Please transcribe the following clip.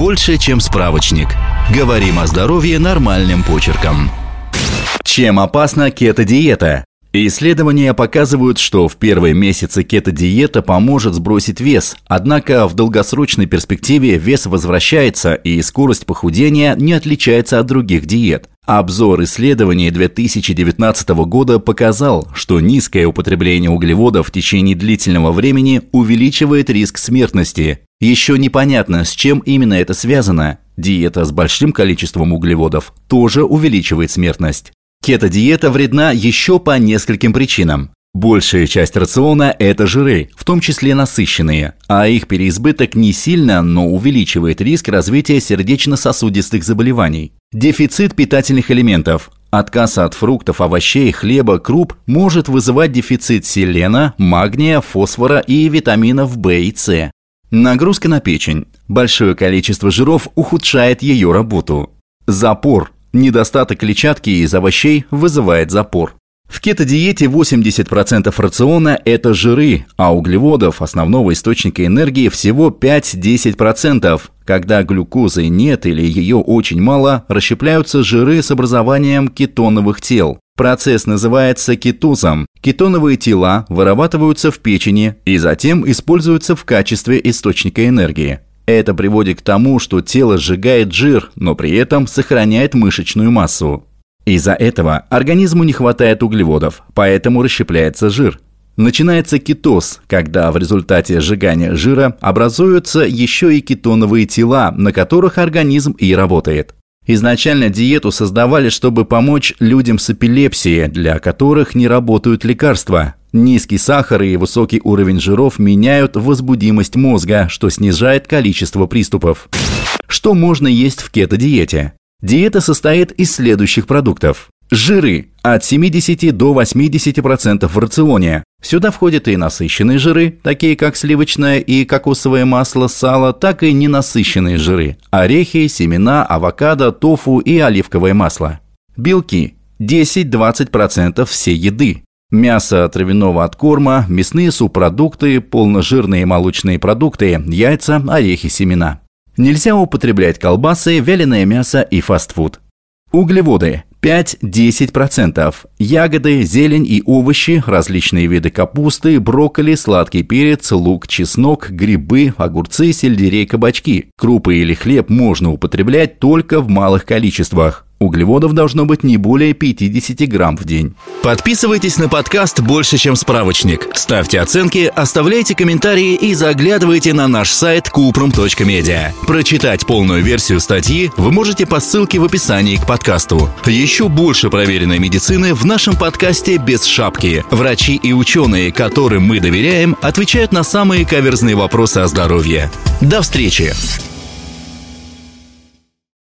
больше, чем справочник. Говорим о здоровье нормальным почерком. Чем опасна кето-диета? Исследования показывают, что в первые месяцы кето-диета поможет сбросить вес, однако в долгосрочной перспективе вес возвращается и скорость похудения не отличается от других диет. Обзор исследований 2019 года показал, что низкое употребление углеводов в течение длительного времени увеличивает риск смертности. Еще непонятно, с чем именно это связано. Диета с большим количеством углеводов тоже увеличивает смертность. Кето-диета вредна еще по нескольким причинам. Большая часть рациона – это жиры, в том числе насыщенные, а их переизбыток не сильно, но увеличивает риск развития сердечно-сосудистых заболеваний. Дефицит питательных элементов. Отказ от фруктов, овощей, хлеба, круп может вызывать дефицит селена, магния, фосфора и витаминов В и С. Нагрузка на печень. Большое количество жиров ухудшает ее работу. Запор. Недостаток клетчатки из овощей вызывает запор. В кето-диете 80% рациона – это жиры, а углеводов, основного источника энергии, всего 5-10%. Когда глюкозы нет или ее очень мало, расщепляются жиры с образованием кетоновых тел. Процесс называется кетозом. Кетоновые тела вырабатываются в печени и затем используются в качестве источника энергии. Это приводит к тому, что тело сжигает жир, но при этом сохраняет мышечную массу. Из-за этого организму не хватает углеводов, поэтому расщепляется жир. Начинается кетоз, когда в результате сжигания жира образуются еще и кетоновые тела, на которых организм и работает. Изначально диету создавали, чтобы помочь людям с эпилепсией, для которых не работают лекарства. Низкий сахар и высокий уровень жиров меняют возбудимость мозга, что снижает количество приступов. Что можно есть в кето-диете? Диета состоит из следующих продуктов. Жиры от 70 до 80% в рационе. Сюда входят и насыщенные жиры, такие как сливочное и кокосовое масло, сало, так и ненасыщенные жиры – орехи, семена, авокадо, тофу и оливковое масло. Белки – 10-20% всей еды. Мясо травяного откорма, мясные субпродукты, полножирные молочные продукты, яйца, орехи, семена. Нельзя употреблять колбасы, вяленое мясо и фастфуд. Углеводы 5-10%. Ягоды, зелень и овощи, различные виды капусты, брокколи, сладкий перец, лук, чеснок, грибы, огурцы, сельдерей, кабачки. Крупы или хлеб можно употреблять только в малых количествах. Углеводов должно быть не более 50 грамм в день. Подписывайтесь на подкаст «Больше, чем справочник». Ставьте оценки, оставляйте комментарии и заглядывайте на наш сайт kuprum.media. Прочитать полную версию статьи вы можете по ссылке в описании к подкасту. Еще больше проверенной медицины в нашем подкасте «Без шапки». Врачи и ученые, которым мы доверяем, отвечают на самые каверзные вопросы о здоровье. До встречи!